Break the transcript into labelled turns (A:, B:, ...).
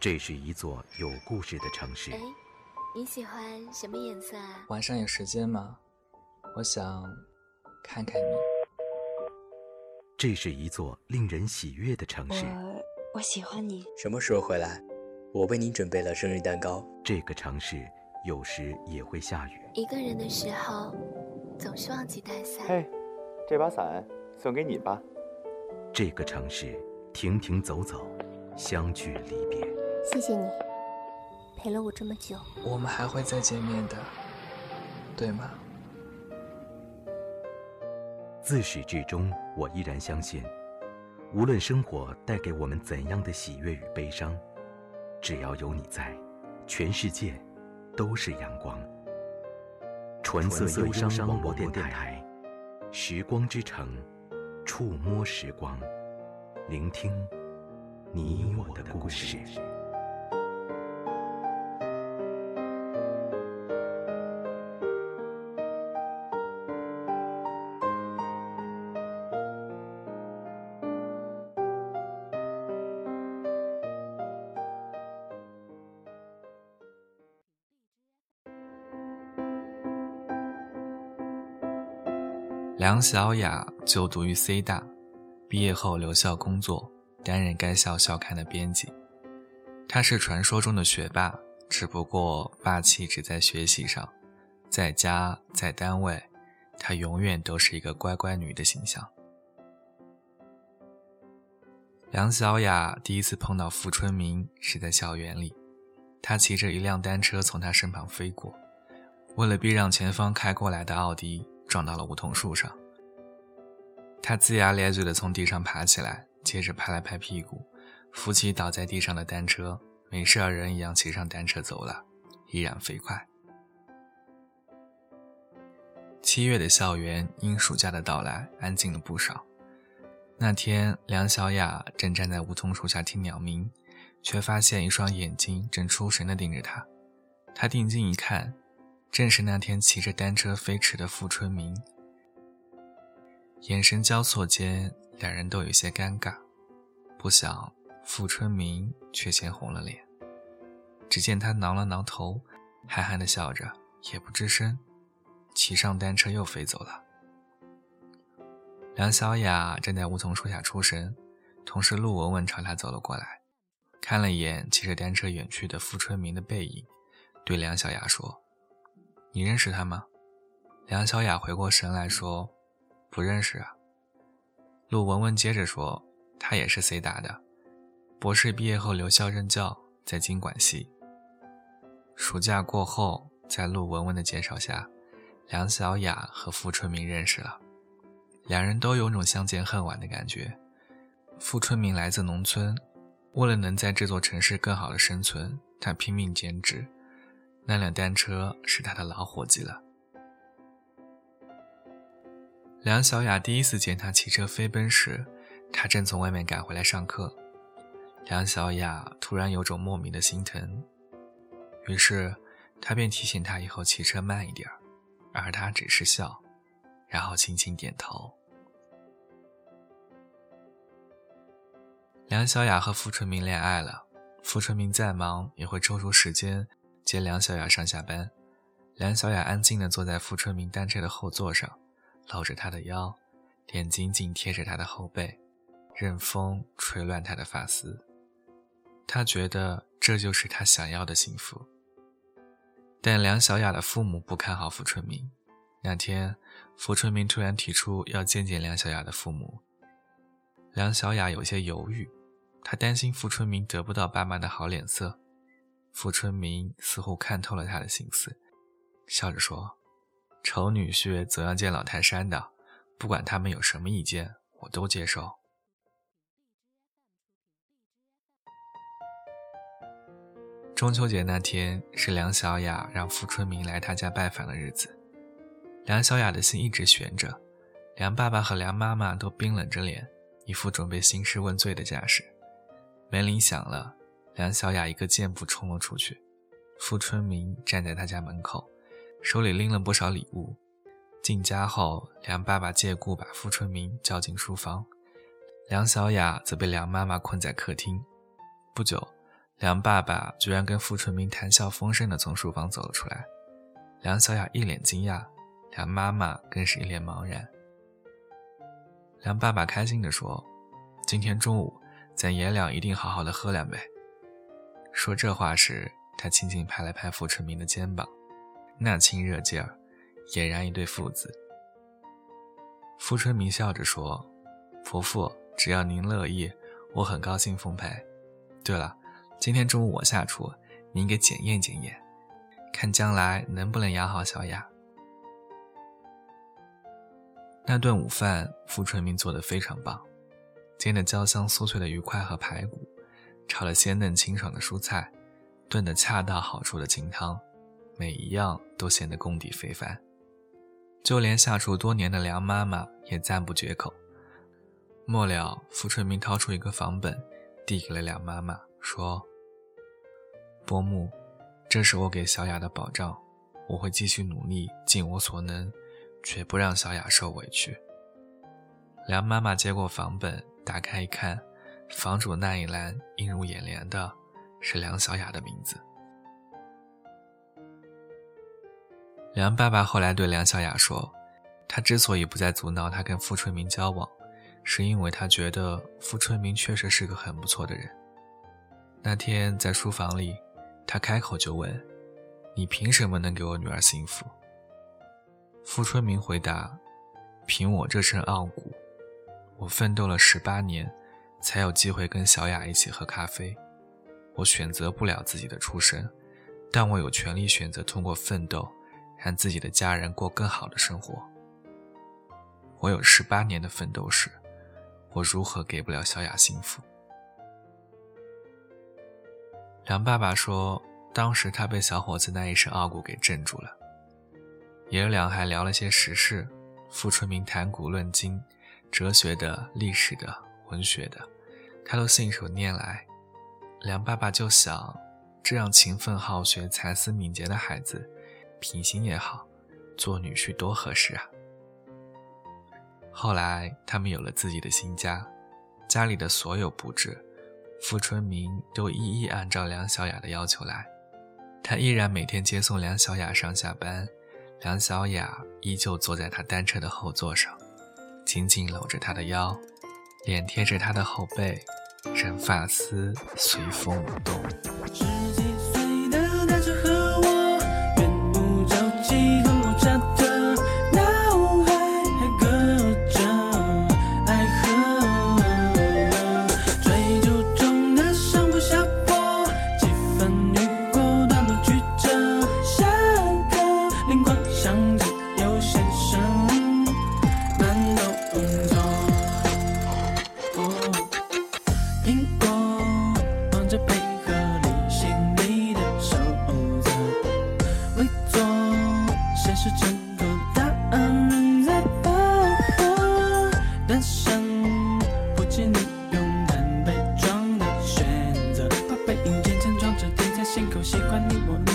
A: 这是一座有故事的城市。
B: 哎，你喜欢什么颜色啊？
C: 晚上有时间吗？我想看看你。
A: 这是一座令人喜悦的城市。
D: 我我喜欢你。
E: 什么时候回来？我为你准备了生日蛋糕。
A: 这个城市有时也会下雨。
B: 一个人的时候，总是忘记带伞。
F: 嘿，这把伞送给你吧。
A: 这个城市停停走走，相聚离别。
D: 谢谢你，陪了我这么久。
C: 我们还会再见面的，对吗？
A: 自始至终，我依然相信，无论生活带给我们怎样的喜悦与悲伤，只要有你在，全世界都是阳光。纯色忧伤广播电台，时光之城，触摸时光，聆听你我的故事。
C: 梁小雅就读于 C 大，毕业后留校工作，担任该校校刊的编辑。她是传说中的学霸，只不过霸气只在学习上，在家在单位，她永远都是一个乖乖女的形象。梁小雅第一次碰到傅春明是在校园里，他骑着一辆单车从她身旁飞过，为了避让前方开过来的奥迪。撞到了梧桐树上，他龇牙咧嘴地从地上爬起来，接着拍了拍屁股，扶起倒在地上的单车，没事人一样骑上单车走了，依然飞快。七月的校园因暑假的到来安静了不少。那天，梁小雅正站在梧桐树下听鸟鸣，却发现一双眼睛正出神地盯着她。她定睛一看。正是那天骑着单车飞驰的傅春明，眼神交错间，两人都有些尴尬。不想傅春明却先红了脸。只见他挠了挠头，憨憨的笑着，也不吱声，骑上单车又飞走了。梁小雅站在梧桐树下出神，同事陆文文朝他走了过来，看了一眼骑着单车远去的傅春明的背影，对梁小雅说。你认识他吗？梁小雅回过神来说：“不认识啊。”陆文文接着说：“他也是 C 大的，博士毕业后留校任教，在经管系。”暑假过后，在陆文文的介绍下，梁小雅和傅春明认识了。两人都有种相见恨晚的感觉。傅春明来自农村，为了能在这座城市更好的生存，他拼命兼职。那辆单车是他的老伙计了。梁小雅第一次见他骑车飞奔时，他正从外面赶回来上课。梁小雅突然有种莫名的心疼，于是他便提醒他以后骑车慢一点而他只是笑，然后轻轻点头。梁小雅和傅春明恋爱了，傅春明再忙也会抽出时间。接梁小雅上下班，梁小雅安静地坐在傅春明单车的后座上，搂着他的腰，脸紧紧贴着他的后背，任风吹乱他的发丝。他觉得这就是他想要的幸福。但梁小雅的父母不看好傅春明。那天，傅春明突然提出要见见梁小雅的父母。梁小雅有些犹豫，她担心傅春明得不到爸妈的好脸色。傅春明似乎看透了他的心思，笑着说：“丑女婿总要见老泰山的，不管他们有什么意见，我都接受。”中秋节那天是梁小雅让傅春明来她家拜访的日子，梁小雅的心一直悬着，梁爸爸和梁妈妈都冰冷着脸，一副准备兴师问罪的架势。门铃响了。梁小雅一个箭步冲了出去，傅春明站在他家门口，手里拎了不少礼物。进家后，梁爸爸借故把傅春明叫进书房，梁小雅则被梁妈妈困在客厅。不久，梁爸爸居然跟傅春明谈笑风生的从书房走了出来，梁小雅一脸惊讶，梁妈妈更是一脸茫然。梁爸爸开心地说：“今天中午，咱爷俩一定好好的喝两杯。”说这话时，他轻轻拍了拍傅春明的肩膀，那亲热劲儿，俨然一对父子。傅春明笑着说：“伯父，只要您乐意，我很高兴奉陪。对了。”今天中午我下厨，您给检验检验，看将来能不能养好小雅。那顿午饭，傅春明做的非常棒，煎的焦香酥脆的鱼块和排骨，炒了鲜嫩清爽的蔬菜，炖的恰到好处的清汤，每一样都显得功底非凡。就连下厨多年的梁妈妈也赞不绝口。末了，傅春明掏出一个房本，递给了梁妈妈，说。伯母，这是我给小雅的保障，我会继续努力，尽我所能，绝不让小雅受委屈。梁妈妈接过房本，打开一看，房主那一栏映入眼帘的是梁小雅的名字。梁爸爸后来对梁小雅说：“他之所以不再阻挠她跟傅春明交往，是因为他觉得傅春明确实是个很不错的人。”那天在书房里。他开口就问：“你凭什么能给我女儿幸福？”傅春明回答：“凭我这身傲骨，我奋斗了十八年，才有机会跟小雅一起喝咖啡。我选择不了自己的出身，但我有权利选择通过奋斗，让自己的家人过更好的生活。我有十八年的奋斗史，我如何给不了小雅幸福？”梁爸爸说：“当时他被小伙子那一身傲骨给镇住了。爷俩还聊了些时事，傅春明谈古论今，哲学的、历史的、文学的，他都信手拈来。梁爸爸就想，这样勤奋好学、才思敏捷的孩子，品行也好，做女婿多合适啊。”后来他们有了自己的新家，家里的所有布置。傅春明都一一按照梁小雅的要求来，他依然每天接送梁小雅上下班，梁小雅依旧坐在他单车的后座上，紧紧搂着他的腰，脸贴着他的后背，任发丝随风舞动。背
G: 影渐渐装着，贴在心口，习惯你我。